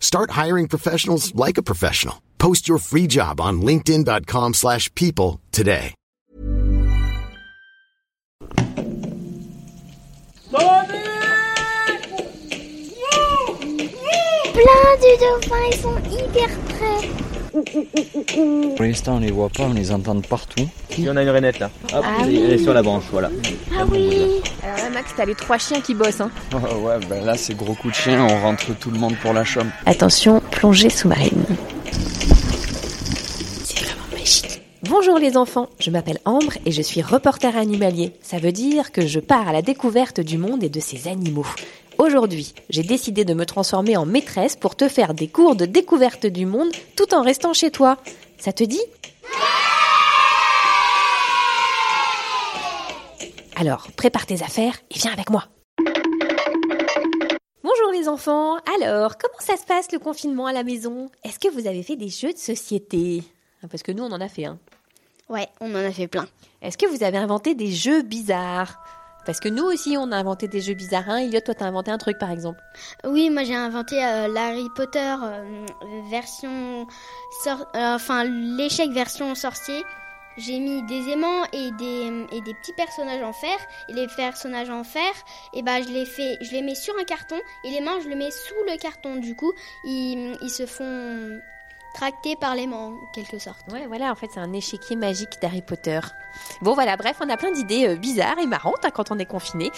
Start hiring professionals like a professional. Post your free job on linkedin.com/people slash people today. Plein de dauphins, sont hyper près. Pour l'instant, on les voit pas, on les entend de partout. Il y en a une rainette là. Hop, Ah elle, oui. elle est sur la branche, voilà. Ah oui. Alors là, Max, t'as les trois chiens qui bossent. Hein. Oh, ouais, ben là, c'est gros coup de chien, on rentre tout le monde pour la chambre. Attention, plongée sous-marine. C'est vraiment magique. Bonjour les enfants, je m'appelle Ambre et je suis reporter animalier. Ça veut dire que je pars à la découverte du monde et de ses animaux. Aujourd'hui, j'ai décidé de me transformer en maîtresse pour te faire des cours de découverte du monde tout en restant chez toi. Ça te dit? Alors, prépare tes affaires et viens avec moi. Bonjour les enfants. Alors, comment ça se passe le confinement à la maison? Est-ce que vous avez fait des jeux de société? Ah, Parce que nous, on en a fait un. Ouais, on en a fait plein. Est-ce que vous avez inventé des jeux bizarres? Parce que nous aussi, on a inventé des jeux bizarres. Hein Elliot, toi, t'as inventé un truc, par exemple. Oui, moi j'ai inventé euh, l'Harry Potter euh, version. euh, enfin, l'échec version sorcier. J'ai mis des aimants et des, et des petits personnages en fer. Et les personnages en fer, et ben je les fais, je les mets sur un carton. Et les mains, je les mets sous le carton. Du coup, ils, ils se font tracter par l'aimant, en quelque sorte. Ouais, voilà, en fait, c'est un échiquier magique d'Harry Potter. Bon, voilà, bref, on a plein d'idées euh, bizarres et marrantes hein, quand on est confiné.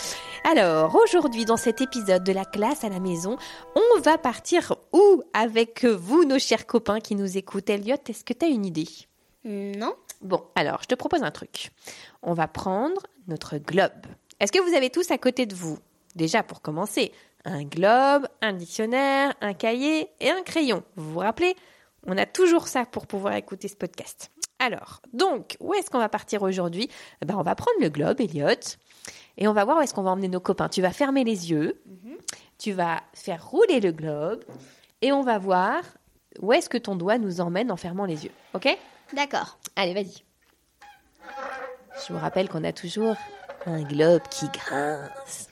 Alors, aujourd'hui, dans cet épisode de la classe à la maison, on va partir où avec vous, nos chers copains qui nous écoutent Elliot, est-ce que tu as une idée? Non Bon, alors, je te propose un truc. On va prendre notre globe. Est-ce que vous avez tous à côté de vous? Déjà, pour commencer, un globe, un dictionnaire, un cahier et un crayon. Vous vous rappelez? On a toujours ça pour pouvoir écouter ce podcast. Alors, donc, où est-ce qu'on va partir aujourd'hui? Eh ben, On va prendre le globe, Elliot, et on va voir où est-ce qu'on va emmener nos copains. Tu vas fermer les yeux, tu vas faire rouler le globe, et on va voir où est-ce que ton doigt nous emmène en fermant les yeux. OK? D'accord. Allez, vas-y. Je vous rappelle qu'on a toujours un globe qui grince.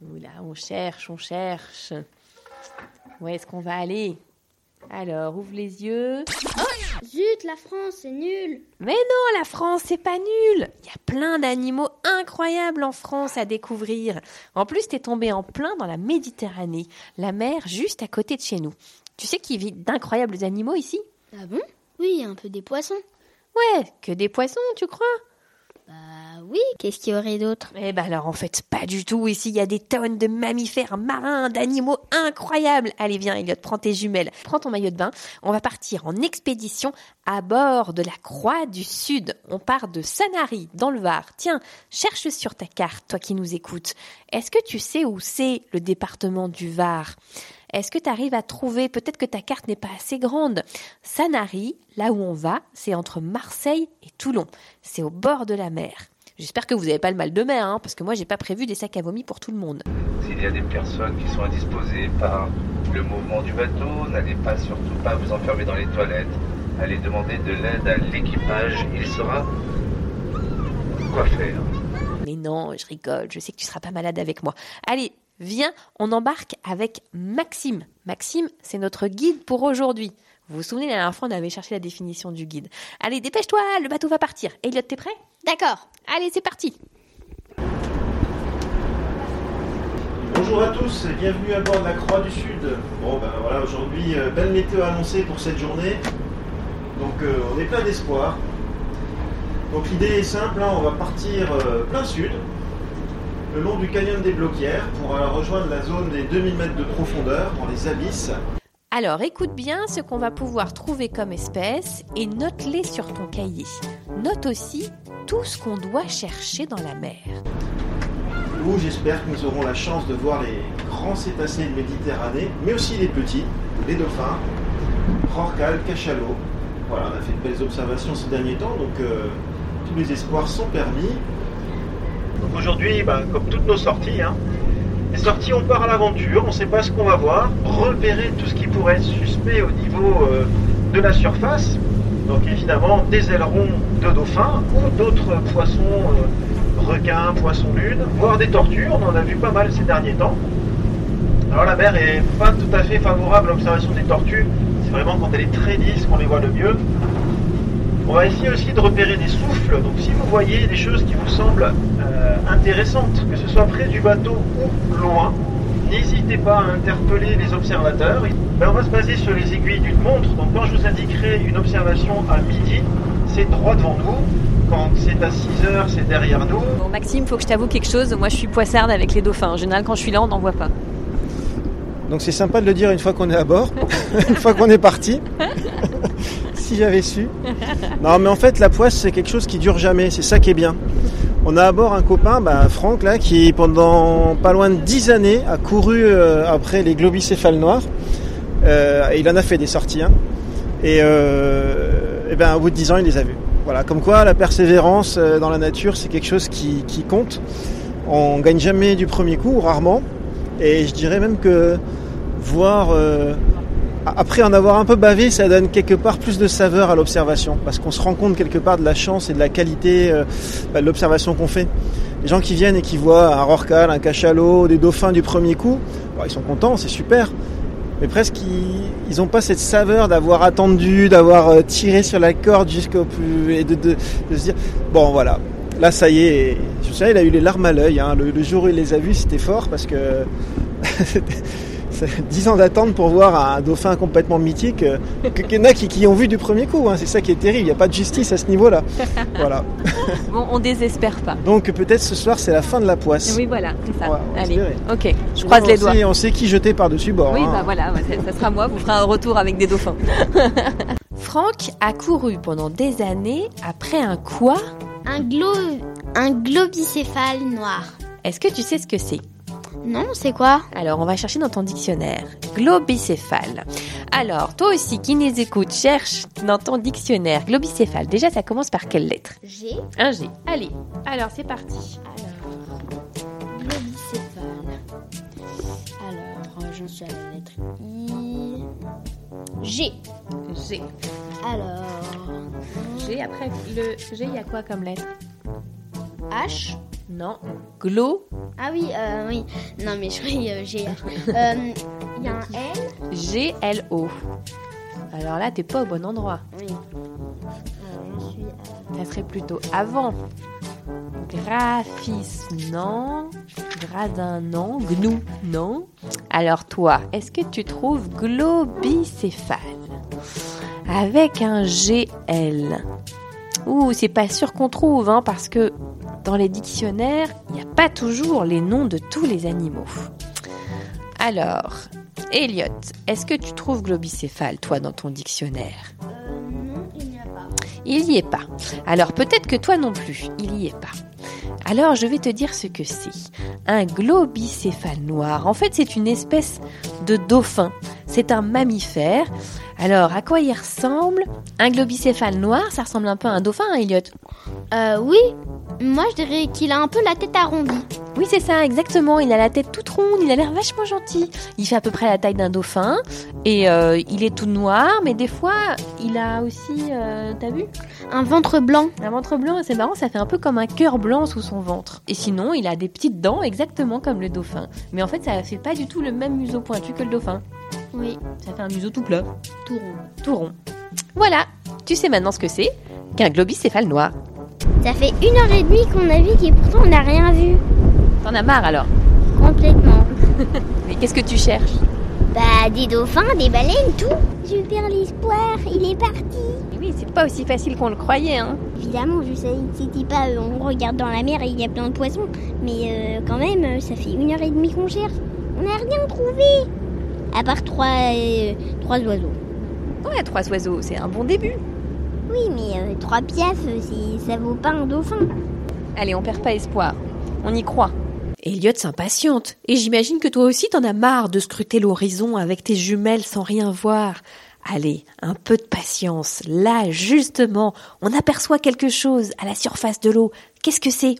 Oula, on cherche, on cherche. Où est-ce qu'on va aller? Alors, ouvre les yeux. Zut, la France, c'est nul. Mais non, la France, c'est pas nul. Il y a plein d'animaux incroyables en France à découvrir. En plus, t'es tombé en plein dans la Méditerranée, la mer juste à côté de chez nous. Tu sais qu'il vit d'incroyables animaux ici? Ah bon? Oui, un peu des poissons. Ouais, que des poissons, tu crois? Bah oui, qu'est-ce qu'il y aurait d'autre? Eh ben alors en fait, pas du tout. Ici, il y a des tonnes de mammifères marins, d'animaux incroyables. Allez, viens, Elliot, prends tes jumelles, prends ton maillot de bain. On va partir en expédition à bord de la Croix du Sud. On part de Sanary, dans le Var. Tiens, cherche sur ta carte, toi qui nous écoutes. Est-ce que tu sais où c'est le département du Var? Est-ce que tu arrives à trouver, peut-être que ta carte n'est pas assez grande, Sanary, là où on va, c'est entre Marseille et Toulon. C'est au bord de la mer. J'espère que vous n'avez pas le mal de mer, hein, parce que moi, j'ai pas prévu des sacs à vomi pour tout le monde. S'il y a des personnes qui sont indisposées par le mouvement du bateau, n'allez pas surtout pas vous enfermer dans les toilettes. Allez demander de l'aide à l'équipage, il saura quoi faire. Mais non, je rigole, je sais que tu seras pas malade avec moi. Allez, viens, on embarque avec Maxime. Maxime, c'est notre guide pour aujourd'hui. Vous vous souvenez, la dernière fois, on avait cherché la définition du guide. Allez, dépêche-toi, le bateau va partir. Elliot, t'es prêt? D'accord. Allez, c'est parti. Bonjour à tous et bienvenue à bord de la Croix du Sud. Bon ben voilà, aujourd'hui, euh, belle météo annoncée pour cette journée. Donc euh, on est plein d'espoir. Donc l'idée est simple, hein, on va partir euh, plein sud, le long du canyon des Bloquières, pour euh, rejoindre la zone des 2000 mètres de profondeur, dans les abysses. Alors écoute bien ce qu'on va pouvoir trouver comme espèces et note-les sur ton cahier. Note aussi tout ce qu'on doit chercher dans la mer. vous, j'espère que nous aurons la chance de voir les grands cétacés de Méditerranée, mais aussi les petits, les dauphins, rorqual, cachalot. Voilà, on a fait de belles observations ces derniers temps, donc euh, tous les espoirs sont permis. Donc aujourd'hui, bah, comme toutes nos sorties, hein, les sorties, on part à l'aventure, on ne sait pas ce qu'on va voir, repérer tout ce qui pourrait être suspect au niveau euh, de la surface. Donc évidemment, des ailerons de dauphins ou d'autres poissons, euh, requins, poissons lune, voire des tortues, on en a vu pas mal ces derniers temps. Alors la mer est pas tout à fait favorable à l'observation des tortues, c'est vraiment quand elle est très lisse qu'on les voit le mieux. On va essayer aussi de repérer des souffles, donc si vous voyez des choses qui vous semblent euh, intéressantes, que ce soit près du bateau ou loin, n'hésitez pas à interpeller les observateurs. Ben, on va se baser sur les aiguilles d'une montre, donc quand je vous indiquerai une observation à midi, c'est droit devant nous. Quand c'est à 6 heures, c'est derrière nous. Bon, Maxime, faut que je t'avoue quelque chose. Moi, je suis poissarde avec les dauphins. En général, quand je suis là, on n'en voit pas. Donc c'est sympa de le dire une fois qu'on est à bord, une fois qu'on est parti. si j'avais su. Non, mais en fait, la poisse, c'est quelque chose qui dure jamais. C'est ça qui est bien. On a à bord un copain, bah, Franck, qui pendant pas loin de 10 années a couru euh, après les globicéphales noirs. Euh, il en a fait des sorties. hein. Et, euh, et ben, au bout de 10 ans, il les a vus. Voilà, comme quoi la persévérance dans la nature, c'est quelque chose qui, qui compte. On gagne jamais du premier coup, ou rarement. Et je dirais même que voir après en avoir un peu bavé, ça donne quelque part plus de saveur à l'observation, parce qu'on se rend compte quelque part de la chance et de la qualité euh, bah, de l'observation qu'on fait. Les gens qui viennent et qui voient un rorqual, un cachalot, des dauphins du premier coup, bon, ils sont contents, c'est super. Mais presque ils n'ont pas cette saveur d'avoir attendu, d'avoir euh, tiré sur la corde jusqu'au plus et de, de, de se dire bon voilà, là ça y est. Je sais, il a eu les larmes à l'œil. Hein. Le, le jour où il les a vus, c'était fort parce que 10 ans d'attente pour voir un dauphin complètement mythique. euh, que- Qu'il y en a qui, qui ont vu du premier coup. hein. C'est ça qui est terrible. Il n'y a pas de justice à ce niveau-là. Voilà. Bon, on désespère pas. Donc peut-être ce soir c'est la fin de la poisse. Oui, voilà, c'est ça. Ouais, on va Allez, ok. Je croise les doigts. Sait, on sait qui jeter par-dessus bord. Oui, hein. bah voilà, ça sera moi, vous ferez un retour avec des dauphins. Franck a couru pendant des années après un quoi? Un, glo... un globicéphale noir. Est-ce que tu sais ce que c'est? Non, c'est quoi? Alors, on va chercher dans ton dictionnaire. Globicéphale. Alors, toi aussi qui nous écoutes, cherche dans ton dictionnaire globicéphale. Déjà, ça commence par quelle lettre? G. Un G. Allez, alors c'est parti. Alors, globicéphale. Alors, j'en suis à la lettre I. G. G. Alors, G, après le G, il y a quoi comme lettre? H. Non. Glo. Ah oui, euh, oui. Non, mais je croyais euh, G. Euh, Il y a un L. G-L-O. Alors là, t'es pas au bon endroit. Oui. Suis à... Ça serait plutôt avant. Graphisme, non. Gradin, non. Gnou, non. Alors toi, est-ce que tu trouves globicéphale Avec un GL. Ouh, c'est pas sûr qu'on trouve, hein, parce que dans les dictionnaires, il n'y a pas toujours les noms de tous les animaux. Alors, Elliot, est-ce que tu trouves globicéphale, toi, dans ton dictionnaire? Euh, non, il n'y a pas. il n'y est pas. Alors peut-être que toi non plus, il n'y est pas. Alors je vais te dire ce que c'est. Un globicéphale noir. En fait, c'est une espèce de dauphin. C'est un mammifère. Alors, à quoi il ressemble Un globicéphale noir, ça ressemble un peu à un dauphin, hein, Elliot Euh, oui. Moi, je dirais qu'il a un peu la tête arrondie. Oui, c'est ça, exactement. Il a la tête toute ronde, il a l'air vachement gentil. Il fait à peu près la taille d'un dauphin et euh, il est tout noir, mais des fois, il a aussi, euh, t'as vu? Un ventre blanc. Un ventre blanc, c'est marrant, ça fait un peu comme un cœur blanc sous son ventre. Et sinon, il a des petites dents exactement comme le dauphin. Mais en fait, ça fait pas du tout le même museau pointu que le dauphin. Oui, Ça fait un museau tout plat, tout rond. tout rond. Voilà, tu sais maintenant ce que c'est qu'un globicéphale noir. Ça fait une heure et demie qu'on navigue et pourtant on n'a rien vu. T'en as marre alors Complètement. Mais qu'est-ce que tu cherches Bah, des dauphins, des baleines, tout. Je perds l'espoir, il est parti. Oui, c'est pas aussi facile qu'on le croyait, hein. Évidemment, je sais, c'était pas, euh, on regarde dans la mer et il y a plein de poissons. Mais euh, quand même, ça fait une heure et demie qu'on cherche. On n'a rien trouvé. À part trois, euh, trois oiseaux. Ouais, trois oiseaux, c'est un bon début. Oui, mais euh, trois piafs, ça vaut pas un dauphin. Allez, on perd pas espoir. On y croit. Elliot s'impatiente, et j'imagine que toi aussi t'en as marre de scruter l'horizon avec tes jumelles sans rien voir. Allez, un peu de patience. Là, justement, on aperçoit quelque chose à la surface de l'eau. Qu'est-ce que c'est?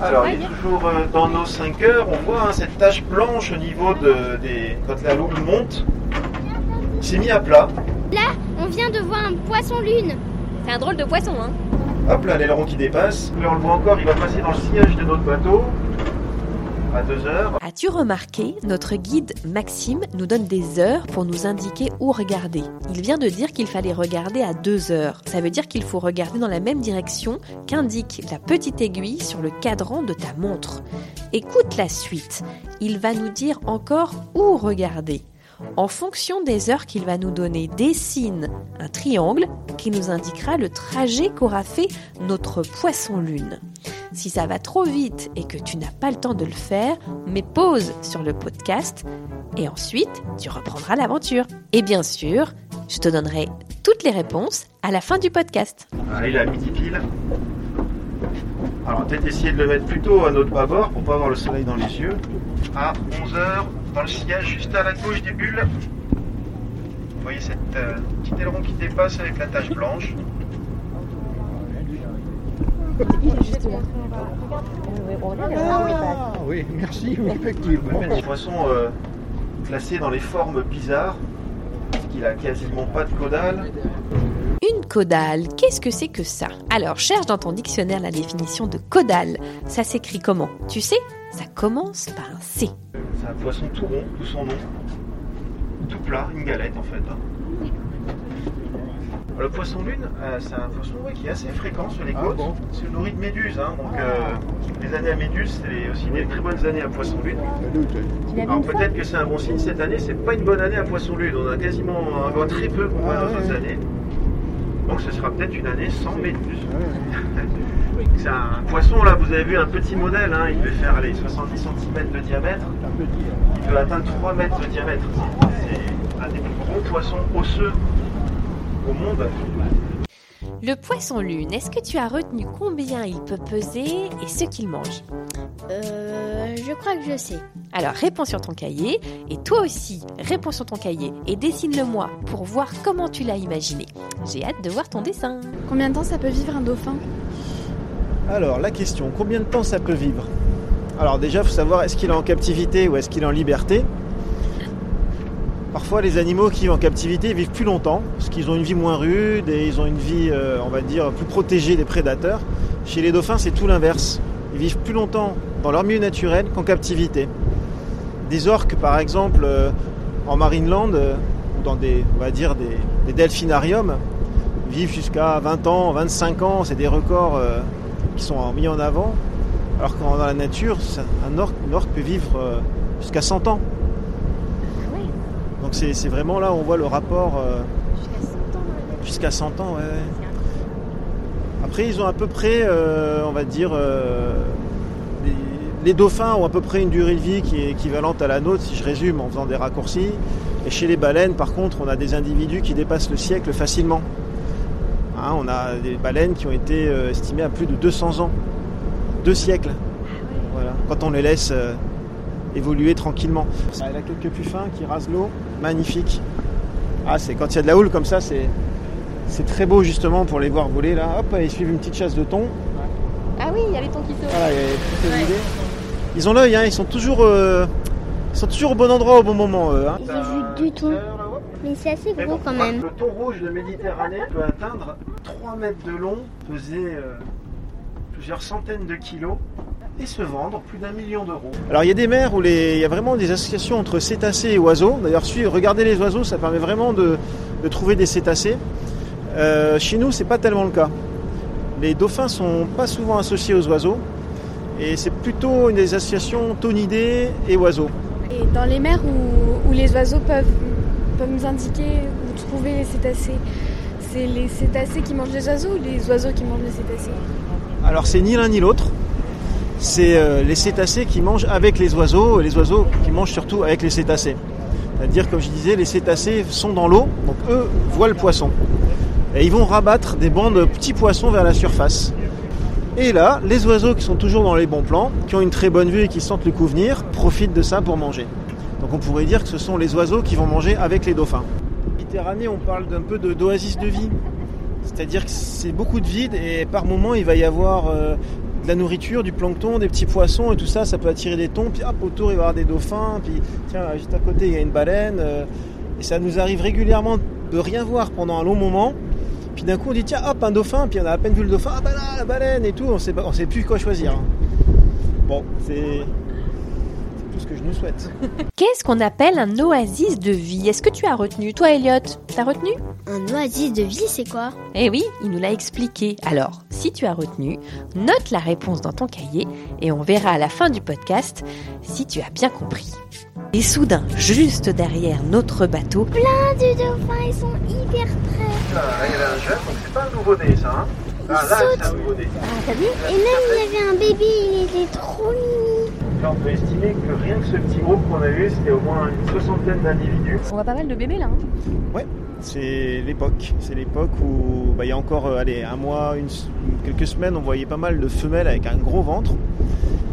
Alors, il est toujours euh, dans nos 5 heures. On voit hein, cette tache blanche au niveau de, des. quand la l'eau monte. Il s'est mis à plat. Là, on vient de voir un poisson-lune. C'est un drôle de poisson, hein Hop là, l'aileron qui dépasse. Là, on le voit encore, il va passer dans le sillage de notre bateau. À 2 heures. As-tu remarqué, notre guide Maxime nous donne des heures pour nous indiquer où regarder. Il vient de dire qu'il fallait regarder à 2 heures. Ça veut dire qu'il faut regarder dans la même direction qu'indique la petite aiguille sur le cadran de ta montre. Écoute la suite. Il va nous dire encore où regarder. En fonction des heures qu'il va nous donner, dessine un triangle qui nous indiquera le trajet qu'aura fait notre poisson-lune. Si ça va trop vite et que tu n'as pas le temps de le faire, mets pause sur le podcast et ensuite tu reprendras l'aventure. Et bien sûr, je te donnerai toutes les réponses à la fin du podcast. Est à midi pile. Alors, peut-être essayer de le mettre plutôt à notre bâbord pour pas avoir le soleil dans les yeux. À 11h, dans le sillage, juste à la gauche des bulles. Vous voyez cette euh, petite aileron qui dépasse avec la tache blanche. Ah oui, merci, oui, effectivement. Un poisson euh, classé dans les formes bizarres, parce qu'il a quasiment pas de caudale. Une caudale, qu'est-ce que c'est que ça? Alors cherche dans ton dictionnaire la définition de caudale. Ça s'écrit comment? Tu sais Ça commence par un C. C'est un poisson tout rond, tout son nom. Tout plat, une galette en fait. hein. Le poisson lune, euh, c'est un poisson ouais, qui est assez fréquent sur les Ah côtes. bon? C'est nourri de méduses, hein, donc euh, les années à méduses, c'est aussi des très bonnes années à poisson lune. Alors peut-être que c'est un bon signe cette année, c'est pas une bonne année à poisson lune. On a quasiment, on voit très peu comparé Ah aux autres ouais. années. Donc ce sera peut-être une année sans méduses. C'est un poisson là, vous avez vu un petit modèle, hein, il devait faire allez, 70 cm de diamètre. Il peut atteindre 3 mètres de diamètre. C'est un des plus gros poissons osseux au monde. Le poisson lune, est-ce que tu as retenu combien il peut peser et ce qu'il mange Euh, je crois que je sais. Alors réponds sur ton cahier et toi aussi réponds sur ton cahier et dessine-le moi pour voir comment tu l'as imaginé. J'ai hâte de voir ton dessin. Combien de temps ça peut vivre un dauphin Alors la question, combien de temps ça peut vivre? Alors déjà, il faut savoir est-ce qu'il est en captivité ou est-ce qu'il est en liberté? Parfois, les animaux qui vivent en captivité vivent plus longtemps parce qu'ils ont une vie moins rude et ils ont une vie, euh, on va dire, plus protégée des prédateurs. Chez les dauphins, c'est tout l'inverse. Ils vivent plus longtemps dans leur milieu naturel qu'en captivité. Des orques, par exemple, euh, en Marineland, euh, dans des, on va dire, des, delphinariums, vivent jusqu'à 20 ans, 25 ans. C'est des records euh, qui sont mis en avant. Alors que dans la nature, un orque, orque peut vivre jusqu'à 100 ans. Donc c'est vraiment là où on voit le rapport euh, jusqu'à 100 ans. ouais, ouais. Après, ils ont à peu près, euh, on va dire, euh, les, les dauphins ont à peu près une durée de vie qui est équivalente à la nôtre, si je résume en faisant des raccourcis. Et chez les baleines, par contre, on a des individus qui dépassent le siècle facilement. Hein, on a des baleines qui ont été estimées à plus de 200 ans, deux siècles. Voilà. Quand on les laisse évoluer tranquillement. Elle a quelques puffins qui rasent l'eau, magnifique. Ah, c'est quand il y a de la houle comme ça, c'est c'est très beau justement pour les voir voler là. Hop, ils suivent une petite chasse de thon. Ah oui, il y a les tons qui sautent. Voilà, il y a toutes les idées. Ils ont l'œil, hein, ils sont toujours, euh, ils sont toujours au bon endroit au bon moment. eux, hein. J'ai vu du thon. Mais c'est assez gros bon, quand même. Le thon rouge de Méditerranée peut atteindre 3 mètres de long, peser euh, plusieurs centaines de kilos et se vendre plus d'un million d'euros. Alors il y a des mers où les- il y a vraiment des associations entre cétacés et oiseaux. D'ailleurs, si regardez les oiseaux, ça permet vraiment de, de trouver des cétacés. Euh, chez nous, c'est pas tellement le cas. Les dauphins sont pas souvent associés aux oiseaux et c'est plutôt une des associations tonidés et oiseaux. Et dans les mers où, où les oiseaux peuvent, peuvent nous indiquer où trouver les cétacés, c'est les cétacés qui mangent les oiseaux ou les oiseaux qui mangent les cétacés? Alors c'est ni l'un ni l'autre. C'est euh, les cétacés qui mangent avec les oiseaux et les oiseaux qui mangent surtout avec les cétacés. C'est-à-dire, comme je disais, les cétacés sont dans l'eau, donc eux voient le poisson. Et ils vont rabattre des bancs de petits poissons vers la surface. Et là, les oiseaux qui sont toujours dans les bons plans, qui ont une très bonne vue et qui sentent le coup venir, profitent de ça pour manger. Donc on pourrait dire que ce sont les oiseaux qui vont manger avec les dauphins. En Méditerranée, on parle d'un peu de- d'oasis de vie. C'est-à-dire que c'est beaucoup de vide et par moment il va y avoir euh, de la nourriture, du plancton, des petits poissons et tout ça, ça peut attirer des thons, puis hop autour il va y avoir des dauphins, puis tiens juste à côté il y a une baleine. euh, et ça nous arrive régulièrement de rien voir pendant un long moment. Puis d'un coup on dit tiens hop un dauphin, puis on a à peine vu le dauphin, ah bah là la baleine et tout, on sait, on sait plus quoi choisir. hein. Bon, c'est c'est tout ce que je nous souhaite. Qu'est-ce qu'on appelle un oasis de vie? Est-ce que tu as retenu Toi, Elliot, t'as retenu? Un oasis de vie, c'est quoi? Eh oui, il nous l'a expliqué. Alors, si tu as retenu, note la réponse dans ton cahier et on verra à la fin du podcast si tu as bien compris. Et soudain, juste derrière notre bateau, Plein de dauphins, ils sont hyper près. Là il y avait un jeune, donc c'est pas un nouveau-né ça. Hein Ah, là, c'est un nouveau-né. Ah, t'as vu? Et même, il y avait un bébé, il était trop mimi. Là, on peut estimer que rien que ce petit groupe qu'on a eu, c'était au moins une soixantaine d'individus. On voit pas mal de bébés là. hein. Ouais, c'est l'époque. C'est l'époque où bah, il y a encore euh, allez, un mois, une, quelques semaines, on voyait pas mal de femelles avec un gros ventre.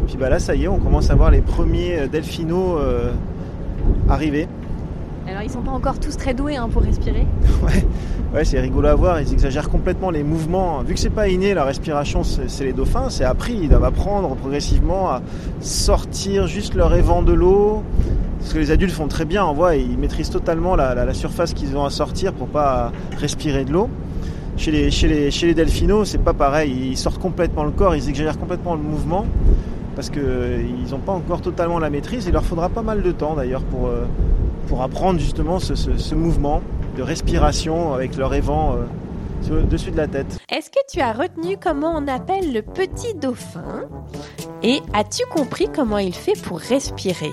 Puis bah, là, ça y est, on commence à voir les premiers euh, delphinos euh, arriver. Alors ils sont pas encore tous très doués hein, pour respirer. Ouais, c'est rigolo à voir. Ils exagèrent complètement les mouvements. Vu que c'est pas inné, la respiration, c'est les dauphins. C'est appris. Ils doivent apprendre progressivement à sortir juste leur évent de l'eau. Ce que les adultes font très bien, on voit, ils maîtrisent totalement la, surface qu'ils ont à sortir pour pas respirer de l'eau. Chez les, chez les, chez c'est pas pareil. Ils sortent complètement le corps, ils exagèrent complètement le mouvement parce qu'ils n'ont pas encore totalement la maîtrise. Il leur faudra pas mal de temps d'ailleurs pour, euh, pour apprendre justement ce, ce- ce mouvement de respiration avec leur évent euh, dessus de la tête. est-ce que tu as retenu comment on appelle le petit dauphin? Et as-tu compris comment il fait pour respirer?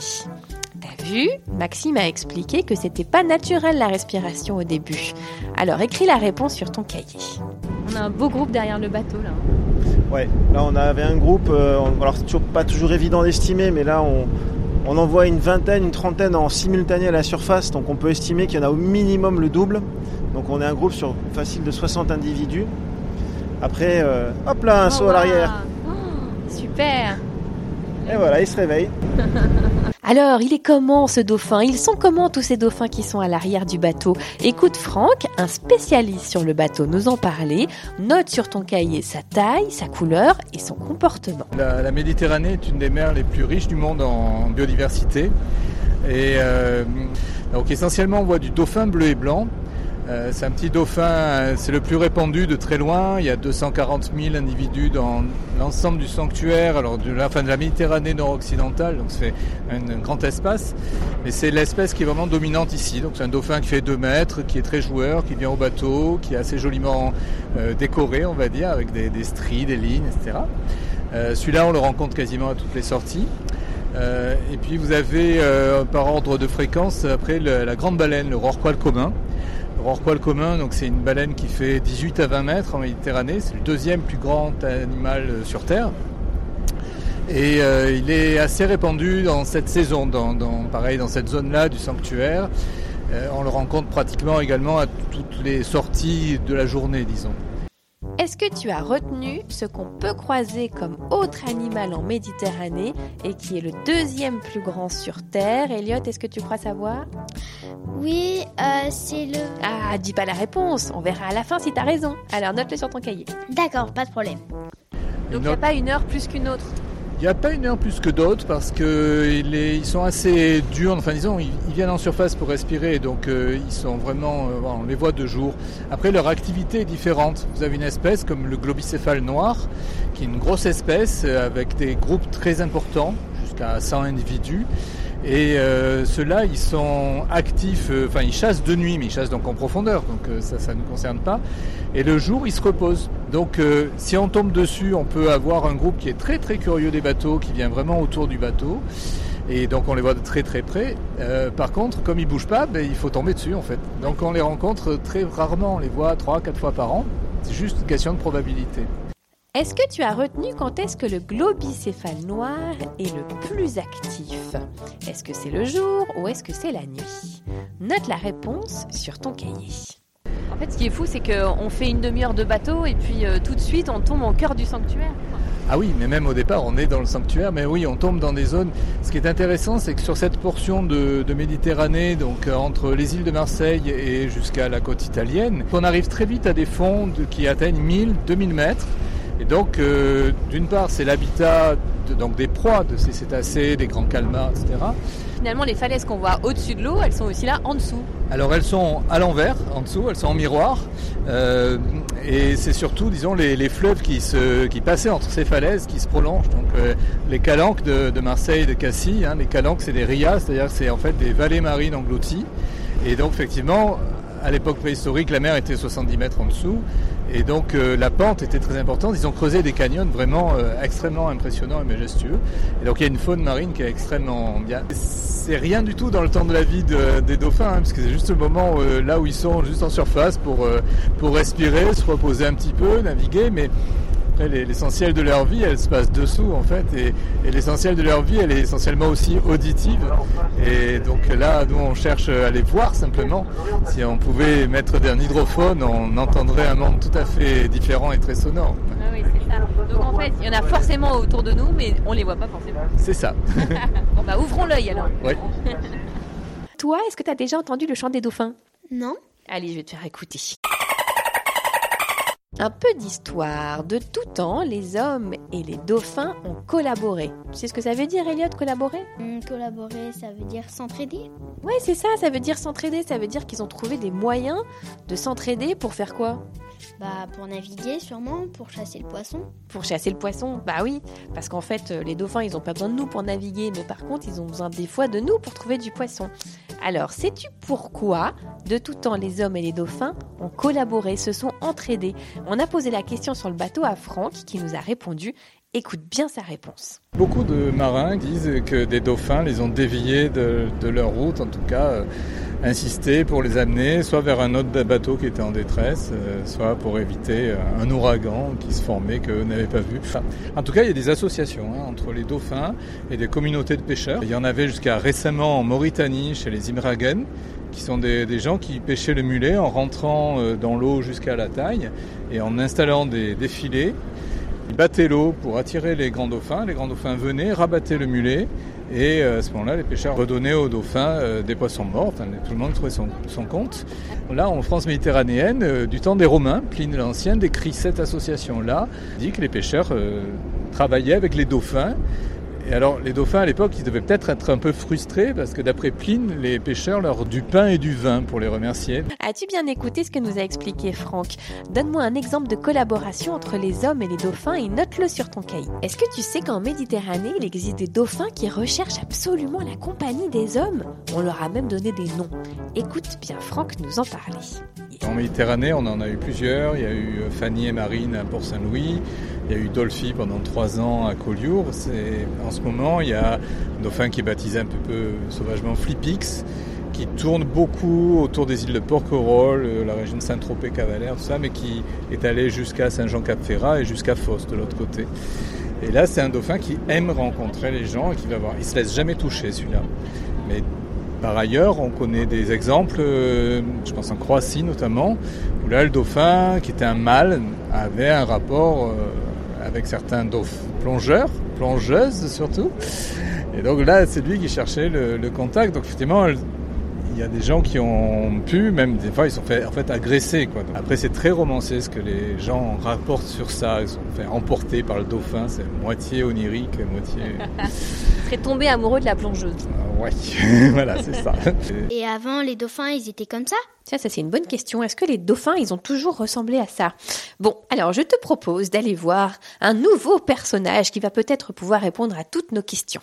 T'as vu? Maxime a expliqué que c'était pas naturel la respiration au début. Alors écris la réponse sur ton cahier. On a un beau groupe derrière le bateau là. Ouais, là on avait un groupe, euh, alors c'est toujours pas toujours évident d'estimer, mais là on, on envoie une vingtaine, une trentaine en simultané à la surface, donc on peut estimer qu'il y en a au minimum le double. Donc on est un groupe sur facile de 60 individus. Après, euh, hop là, un saut à l'arrière. Oh, super Et voilà, il se réveille. Alors, il est comment ce dauphin? Ils sont comment tous ces dauphins qui sont à l'arrière du bateau? Écoute Franck, un spécialiste sur le bateau, nous en parler. Note sur ton cahier sa taille, sa couleur et son comportement. La, la Méditerranée est une des mers les plus riches du monde en biodiversité. Et euh, donc essentiellement on voit du dauphin bleu et blanc. Euh, c'est un petit dauphin, euh, c'est le plus répandu de très loin. Il y a 240 000 individus dans l'ensemble du sanctuaire, alors de la, enfin, de la Méditerranée nord-occidentale, donc c'est un, grand espace. Mais c'est l'espèce qui est vraiment dominante ici. Donc c'est un dauphin qui fait 2 mètres, qui est très joueur, qui vient au bateau, qui est assez joliment euh, décoré, on va dire, avec des, des stries, des lignes, etc. Euh, Celui-là, on le rencontre quasiment à toutes les sorties. Euh, et puis vous avez euh, par ordre de fréquence après la grande baleine, le rorqual commun. Rorqual commun, donc c'est une baleine qui fait 18 à 20 mètres en Méditerranée. C'est le deuxième plus grand animal euh, sur Terre. Et euh, il est assez répandu dans cette saison, dans, dans- pareil dans cette zone-là du sanctuaire. Euh, on le rencontre pratiquement également à toutes les sorties de la journée, disons. Est-ce que tu as retenu ce qu'on peut croiser comme autre animal en Méditerranée et qui est le deuxième plus grand sur Terre? Elliot, est-ce que tu crois savoir? Oui, euh, c'est le. Ah, dis pas la réponse, on verra à la fin si t'as raison. Alors note-le sur ton cahier. D'accord, pas de problème. Donc il n'y a pas une heure plus qu'une autre. Il n'y a pas une heure plus que d'autres parce que il est- ils sont assez durs. Enfin, disons, ils, viennent en surface pour respirer, donc euh, ils sont vraiment. euh, on les voit de jour. Après, leur activité est différente. Vous avez une espèce comme le globicéphale noir, qui est une grosse espèce euh, avec des groupes très importants, jusqu'à 100 individus. Et euh, ceux-là, ils sont actifs, euh, enfin ils chassent de nuit, mais ils chassent donc en profondeur, donc euh, ça, ça ne concerne pas. Et le jour, ils se reposent. Donc euh, si on tombe dessus, on peut avoir un groupe qui est très très curieux des bateaux, qui vient vraiment autour du bateau. Et donc on les voit de très très près. Euh, par contre, comme ils bougent pas, ben, il faut tomber dessus en fait. Donc on les rencontre très rarement, on les voit 3-4 fois par an. C'est juste une question de probabilité. Est-ce que tu as retenu quand est-ce que le globicéphale noir est le plus actif? Est-ce que c'est le jour ou est-ce que c'est la nuit? Note la réponse sur ton cahier. En fait, ce qui est fou, c'est qu'on fait une demi-heure de bateau et puis euh, tout de suite, on tombe au cœur du sanctuaire. Ah oui, mais même au départ, on est dans le sanctuaire, mais oui, on tombe dans des zones. Ce qui est intéressant, c'est que sur cette portion de, de Méditerranée, donc euh, entre les îles de Marseille et jusqu'à la côte italienne, on arrive très vite à des fonds de- qui atteignent 1000, 2000 mètres. Et donc, euh, d'une part, c'est l'habitat de- donc des proies de ces cétacés, des grands calmars, etc. Finalement, les falaises qu'on voit au-dessus de l'eau, elles sont aussi là en dessous. Alors elles sont à l'envers, en dessous, elles sont en miroir, euh, et c'est surtout, disons, les, les fleuves qui, se, qui passaient entre ces falaises, qui se prolongent. Donc euh, les calanques de, de Marseille, de Cassis, hein, les calanques c'est des rias, c'est-à-dire que c'est en fait des vallées marines englouties. Et donc effectivement, à l'époque préhistorique, la mer était 70 mètres en dessous, et donc euh, la pente était très importante. Ils ont creusé des canyons vraiment euh, extrêmement impressionnants et majestueux. Et donc il y a une faune marine qui est extrêmement bien. C'est rien du tout dans le temps de la vie de- des dauphins, hein, parce que c'est juste le moment euh, là où ils sont juste en surface pour, pour respirer, se reposer un petit peu, naviguer, mais après, les- l'essentiel de leur vie, elle se passe dessous en fait, et, et l'essentiel de leur vie, elle est essentiellement aussi auditive. Et donc là, nous, on cherche à les voir simplement. Si on pouvait mettre un hydrophone, on entendrait un monde tout à fait différent et très sonore. Ah oui, c'est ça. Donc en fait, il y en a forcément autour de nous, mais on les voit pas forcément. C'est ça. bon bah ouvrons l'œil alors. Oui. Toi, est-ce que tu as déjà entendu le chant des dauphins? Non. Allez, je vais te faire écouter. Un peu d'histoire. De tout temps, les hommes et les dauphins ont collaboré. Tu sais ce que ça veut dire, Elliot, collaborer? Hum, collaborer, ça veut dire s'entraider. Ouais, c'est ça, ça veut dire s'entraider. Ça veut dire qu'ils ont trouvé des moyens de s'entraider pour faire quoi? Bah, pour naviguer, sûrement, pour chasser le poisson. Pour chasser le poisson Bah oui, parce qu'en fait, euh, les dauphins, ils ont pas besoin de nous pour naviguer, mais par contre, ils ont besoin des fois de nous pour trouver du poisson. Alors, sais-tu pourquoi, de tout temps, les hommes et les dauphins ont collaboré, se sont entraidés? On a posé la question sur le bateau à Franck, qui nous a répondu. Écoute bien sa réponse. Beaucoup de marins disent que des dauphins les ont déviés de, de leur route, en tout cas euh, insisté pour les amener soit vers un autre bateau qui était en détresse, euh, soit pour éviter euh, un ouragan qui se formait qu'eux n'avaient pas vu. Enfin, en tout cas, il y a des associations hein, entre les dauphins et des communautés de pêcheurs. Il y en avait jusqu'à récemment en Mauritanie chez les Imragen qui sont des, des gens qui pêchaient le mulet en rentrant euh, dans l'eau jusqu'à la taille et en installant des, des filets ils battaient l'eau pour attirer les grands dauphins. Les grands dauphins venaient, rabattaient le mulet. Et euh, à ce moment-là, les pêcheurs redonnaient aux dauphins euh, des poissons morts. Tout le monde trouvait son, compte. Là, en France méditerranéenne, euh, du temps des Romains, Pline l'Ancien décrit cette association-là, dit que les pêcheurs travaillaient avec les dauphins. Et alors, les dauphins à l'époque, ils devaient peut-être être un peu frustrés parce que d'après Pline, les pêcheurs leur du pain et du vin pour les remercier. As-tu bien écouté ce que nous a expliqué Franck? Donne-moi un exemple de collaboration entre les hommes et les dauphins et note-le sur ton cahier. Est-ce que tu sais qu'en Méditerranée, il existe des dauphins qui recherchent absolument la compagnie des hommes? On leur a même donné des noms. Écoute bien Franck nous en parler. En Méditerranée, on en a eu plusieurs. Il y a eu Fanny et Marine à Port-Saint-Louis. Il y a eu Dolphy pendant trois ans à Collioure. En ce moment, il y a un dauphin qui est baptisé un peu, peu sauvagement Flipix, qui tourne beaucoup autour des îles de Porquerolles, euh, la région de Saint-Tropez-Cavalère, tout ça, mais qui est allé jusqu'à Saint-Jean-Cap-Ferrat et jusqu'à Fos de l'autre côté. Et là, c'est un dauphin qui aime rencontrer les gens et qui va voir. Il se laisse jamais toucher, celui-là. Mais par ailleurs, on connaît des exemples, euh, je pense en Croatie notamment, où là, le dauphin, qui était un mâle, avait un rapport euh, avec certains plongeurs, plongeuses surtout. Et donc là, c'est lui qui cherchait le, contact. Donc effectivement, il y a des gens qui ont pu, même des fois, ils sont fait, en fait agressés. Après, c'est très romancé ce que les gens rapportent sur ça. Ils sont fait emporter par le dauphin. C'est moitié onirique, moitié. tombé amoureux de la plongeuse. ouais, voilà, c'est ça. Et avant, les dauphins, ils étaient comme ça? Ça, ça c'est une bonne question. Est-ce que les dauphins, ils ont toujours ressemblé à ça? Bon, alors je te propose d'aller voir un nouveau personnage qui va peut-être pouvoir répondre à toutes nos questions.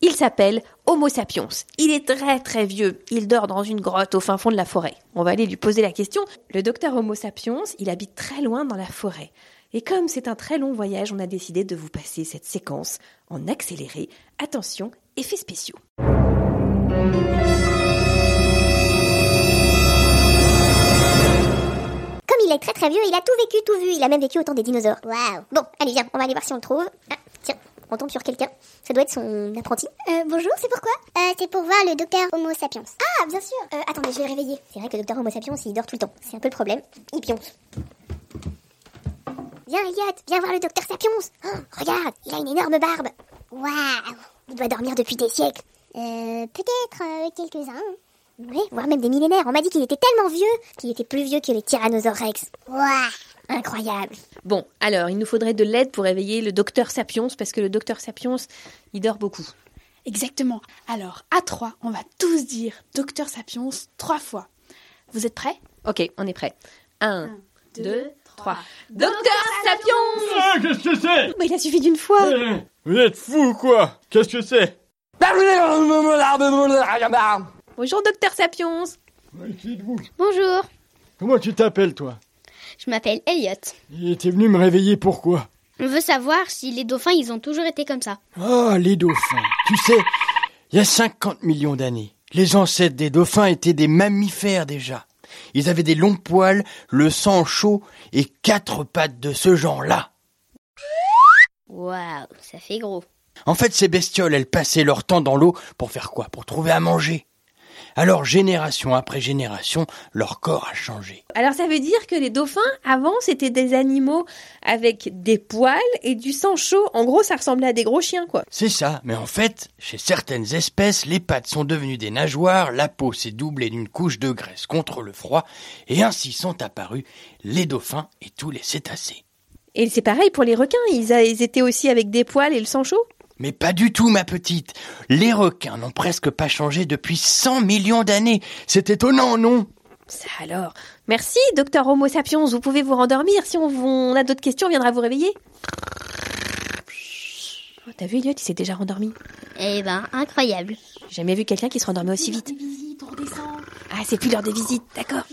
Il s'appelle Homo sapiens. Il est très très vieux. Il dort dans une grotte au fin fond de la forêt. On va aller lui poser la question. Le docteur Homo sapiens, il habite très loin dans la forêt. Et comme c'est un très long voyage, on a décidé de vous passer cette séquence en accéléré. Attention, effets spéciaux. Comme il est très très vieux, il a tout vécu, tout vu. Il a même vécu autant des dinosaures. Waouh. Bon, allez, viens, on va aller voir si on le trouve. Ah, tiens, on tombe sur quelqu'un. Ça doit être son apprenti. Euh, bonjour, c'est pourquoi Euh, c'est pour voir le docteur Homo sapiens. Ah, bien sûr. Euh, attendez, je vais le réveiller. C'est vrai que le docteur Homo sapiens, il dort tout le temps. C'est un peu le problème. Il pionce. Viens, Elliot, viens voir le docteur Sapiens. Oh, regarde, il a une énorme barbe. Waouh, il doit dormir depuis des siècles. Euh, peut-être euh, quelques-uns. Oui, voire même des millénaires. On m'a dit qu'il était tellement vieux qu'il était plus vieux que les tyrannosaures rex. Waouh, incroyable. Bon, alors, il nous faudrait de l'aide pour réveiller le docteur Sapiens, parce que le docteur Sapiens, il dort beaucoup. Exactement. Alors, à trois, on va tous dire Docteur Sapiens trois fois. Vous êtes prêts? Ok, on est prêt. Un, deux, trois. Docteur Sapiens. Ah, qu'est-ce que c'est? Mais il a suffi d'une fois. Eh, Vous êtes fou ou quoi. Qu'est-ce que c'est? Bonjour, docteur Sapiens. Qui êtes-vous? Bonjour, Comment tu t'appelles, toi? Je m'appelle Elliot. Il était venu me réveiller pourquoi? On veut savoir si les dauphins, ils ont toujours été comme ça. Ah, les dauphins. Tu sais, il y a 50 millions d'années, les ancêtres des dauphins étaient des mammifères déjà. Ils avaient des longs poils, le sang chaud et quatre pattes de ce genre-là. Waouh, ça fait gros. En fait, ces bestioles, elles passaient leur temps dans l'eau pour faire quoi? Pour trouver à manger. Alors, génération après génération, leur corps a changé. Alors ça veut dire que les dauphins, avant, c'était des animaux avec des poils et du sang chaud. En gros, ça ressemblait à des gros chiens, quoi. C'est ça, mais en fait, chez certaines espèces, les pattes sont devenues des nageoires, la peau s'est doublée d'une couche de graisse contre le froid, et ainsi sont apparus les dauphins et tous les cétacés. Et c'est pareil pour les requins, ils, a- ils étaient aussi avec des poils et le sang chaud Mais pas du tout, ma petite. Les requins n'ont presque pas changé depuis 100 millions d'années. C'est étonnant, non? Ça alors. Merci, docteur Homo sapiens, vous pouvez vous rendormir. Si on, vous- on a d'autres questions, on viendra vous réveiller. Oh, T'as vu, Elliot, il s'est déjà rendormi? Eh ben, incroyable. J'ai jamais vu quelqu'un qui se rendormait aussi vite. Ah, c'est plus l'heure des visites, d'accord.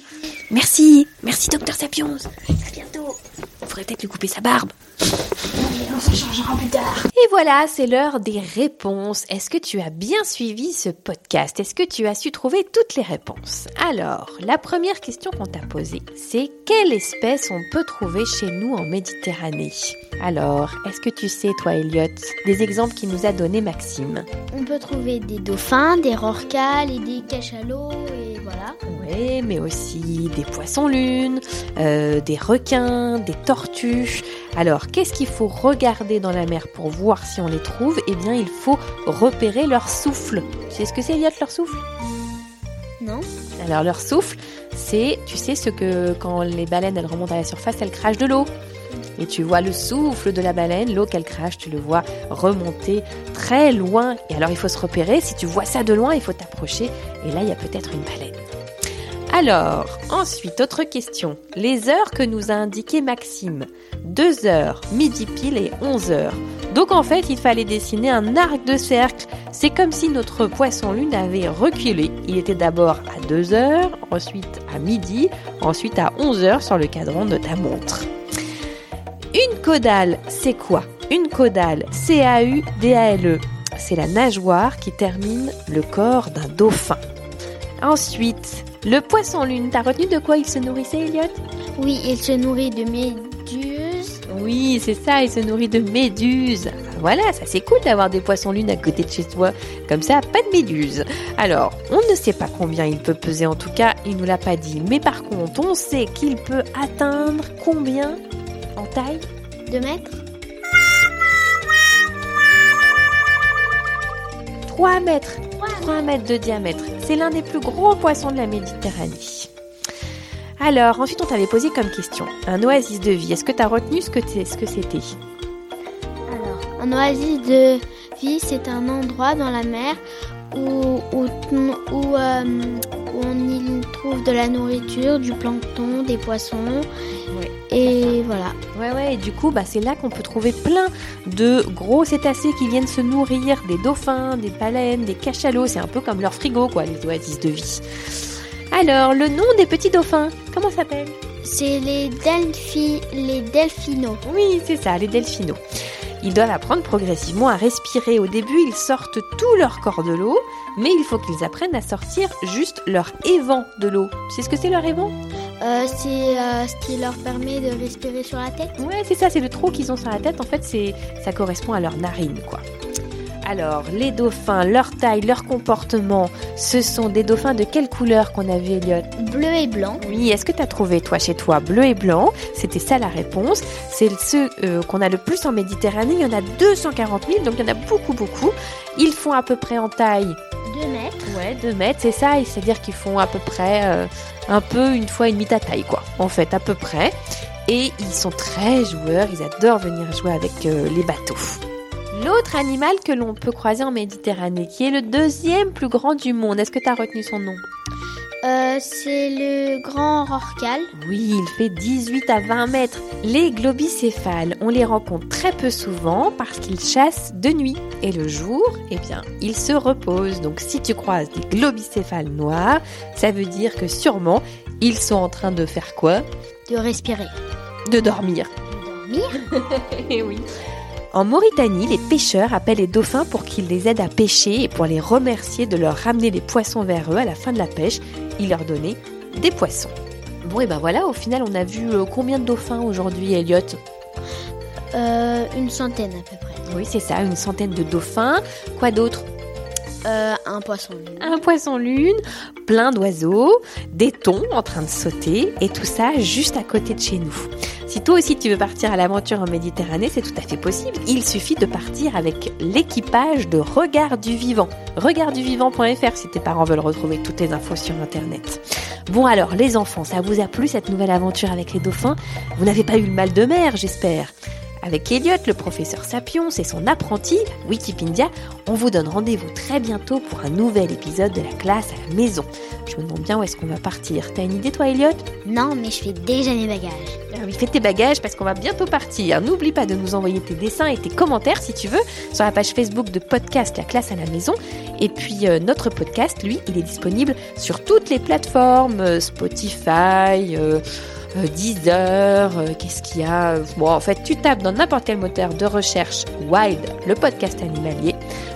Merci, merci, docteur Sapiens. À bientôt. Faudrait peut-être lui couper sa barbe. On se changera plus tard. Et voilà, c'est l'heure des réponses. Est-ce que tu as bien suivi ce podcast? Est-ce que tu as su trouver toutes les réponses? Alors, la première question qu'on t'a posée, c'est quelle espèce on peut trouver chez nous en Méditerranée? Alors, est-ce que tu sais, toi, Elliot, des exemples qu'il nous a donné Maxime? On peut trouver des dauphins, des rorquals et des cachalots et voilà. Oui, mais aussi des poissons-lunes, euh, des requins, des tortues. Alors, qu'est-ce qu'il faut regarder dans la mer pour voir si on les trouve? Eh bien, il faut repérer leur souffle. Tu sais ce que c'est, Elliot, leur souffle? Non Alors, leur souffle, c'est, tu sais, ce que quand les baleines, elles remontent à la surface, elles crachent de l'eau. Et tu vois le souffle de la baleine, l'eau qu'elle crache, tu le vois remonter très loin. Et alors, il faut se repérer. Si tu vois ça de loin, il faut t'approcher. Et là, il y a peut-être une baleine. Alors, ensuite, autre question. Les heures que nous a indiquées Maxime. 2 heures, midi pile et 11 heures. Donc en fait, il fallait dessiner un arc de cercle. C'est comme si notre poisson lune avait reculé. Il était d'abord à 2 heures, ensuite à midi, ensuite à 11 heures sur le cadran de ta montre. Une caudale, c'est quoi? Une caudale, C-A-U-D-A-L-E. C'est la nageoire qui termine le corps d'un dauphin. Ensuite, le poisson lune, t'as retenu de quoi il se nourrissait, Elliot? Oui, il se nourrit de méduses. Oui, c'est ça, il se nourrit de méduses. Voilà, ça c'est cool d'avoir des poissons lunes à côté de chez toi. Comme ça, pas de méduses. Alors, on ne sait pas combien il peut peser, en tout cas, il nous l'a pas dit. Mais par contre, on sait qu'il peut atteindre combien en taille? 2 mètres 3 mètres. 3 mètres de diamètre. C'est l'un des plus gros poissons de la Méditerranée. Alors, ensuite, on t'avait posé comme question un oasis de vie. Est-ce que tu as retenu ce que c'était? Alors, un oasis de vie, c'est un endroit dans la mer où, où, euh, où on y trouve de la nourriture, du plancton, des poissons. Et voilà. Ouais, ouais, et du coup, bah, c'est là qu'on peut trouver plein de gros cétacés qui viennent se nourrir des dauphins, des baleines, des cachalots. C'est un peu comme leur frigo, quoi, les oasis de vie. Alors, le nom des petits dauphins, comment s'appelle? C'est les, delphi, les delphinos. Oui, c'est ça, les delphinos. Ils doivent apprendre progressivement à respirer. Au début, ils sortent tout leur corps de l'eau, mais il faut qu'ils apprennent à sortir juste leur évent de l'eau. Tu sais ce que c'est leur évent? Euh, c'est euh, ce qui leur permet de respirer sur la tête. Ouais, c'est ça, c'est le trou qu'ils ont sur la tête. En fait, c'est ça correspond à leur narine, quoi. Alors, les dauphins, leur taille, leur comportement, ce sont des dauphins de quelle couleur qu'on a vu, Elliot? Bleu et blanc. Oui, est-ce que tu as trouvé, toi, chez toi, bleu et blanc? C'était ça la réponse. C'est ceux euh, qu'on a le plus en Méditerranée. Il y en a 240 000, donc il y en a beaucoup, beaucoup. Ils font à peu près en taille 2 mètres. Ouais, 2 mètres, c'est ça. C'est-à-dire qu'ils font à peu près euh, un peu une fois et demie ta taille, quoi. En fait, à peu près. Et ils sont très joueurs, ils adorent venir jouer avec euh, les bateaux. L'autre animal que l'on peut croiser en Méditerranée, qui est le deuxième plus grand du monde, est-ce que tu as retenu son nom? Euh, c'est le grand rorcal. Oui, il fait 18 à 20 mètres. Les globicéphales, on les rencontre très peu souvent parce qu'ils chassent de nuit. Et le jour, eh bien, ils se reposent. Donc si tu croises des globicéphales noirs, ça veut dire que sûrement, ils sont en train de faire quoi? De respirer. De dormir. Dormir? Eh oui. En Mauritanie, les pêcheurs appellent les dauphins pour qu'ils les aident à pêcher et pour les remercier de leur ramener des poissons vers eux à la fin de la pêche. Ils leur donnaient des poissons. Bon, et ben voilà, au final, on a vu euh, combien de dauphins aujourd'hui, Elliot Euh, une centaine à peu près. Oui, c'est ça, une centaine de dauphins. Quoi d'autre? Euh, un poisson. Un poisson lune, plein d'oiseaux, des thons en train de sauter, et tout ça juste à côté de chez nous. Si toi aussi tu veux partir à l'aventure en Méditerranée, c'est tout à fait possible. Il suffit de partir avec l'équipage de Regard du Vivant. Regardduvivant.fr si tes parents veulent retrouver toutes les infos sur Internet. Bon alors, les enfants, ça vous a plu cette nouvelle aventure avec les dauphins? Vous n'avez pas eu le mal de mer, j'espère avec Elliot, le professeur Sapion et son apprenti, Wikipedia, on vous donne rendez-vous très bientôt pour un nouvel épisode de la classe à la maison. Je me demande bien où est-ce qu'on va partir. T'as une idée toi Elliot Non, mais je fais déjà mes bagages. Ah oui, fais tes bagages parce qu'on va bientôt partir. N'oublie pas de nous envoyer tes dessins et tes commentaires si tu veux sur la page Facebook de podcast La classe à la maison. Et puis euh, notre podcast, lui, il est disponible sur toutes les plateformes, euh, Spotify. Euh, Deezer, euh, qu'est-ce qu'il y a Bon, en fait, tu tapes dans n'importe quel moteur de recherche Wild, le podcast animalier.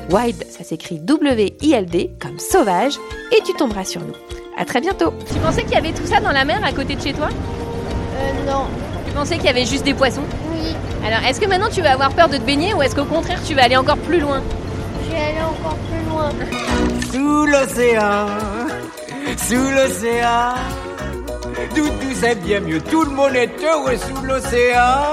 Wild, ça s'écrit W-I-L-D, comme sauvage, et tu tomberas sur nous. À très bientôt Tu pensais qu'il y avait tout ça dans la mer à côté de chez toi? Euh, non. Tu pensais qu'il y avait juste des poissons? Oui. Alors, est-ce que maintenant tu vas avoir peur de te baigner ou est-ce qu'au contraire tu vas aller encore plus loin? Je vais aller encore plus loin. Sous l'océan, sous l'océan, tout c'est bien mieux, tout le monde est heureux sous l'océan.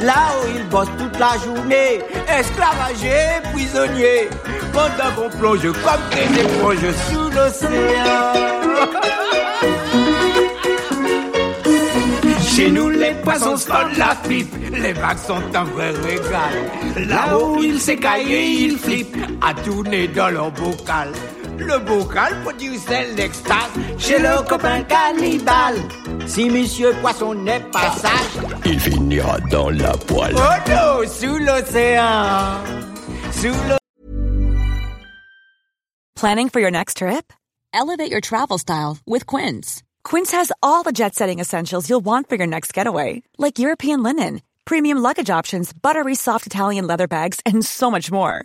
Là où ils bossent toute la journée, esclavagés, prisonniers, pendant qu'on plonge comme des éponges sous l'océan. Chez nous, les poissons se font la pipe, les vagues sont un vrai régal. Là où ils s'écaillent ils flippent, à tourner dans leur bocal. Le bocal produisait l'extase chez le copain cannibale. Si monsieur poisson n'est pas sage, Il finira dans la poêle. oh non, sous l'océan. Sous l'océan. Planning for your next trip? Elevate your travel style with Quince. Quince has all the jet setting essentials you'll want for your next getaway, like European linen, premium luggage options, buttery soft Italian leather bags, and so much more.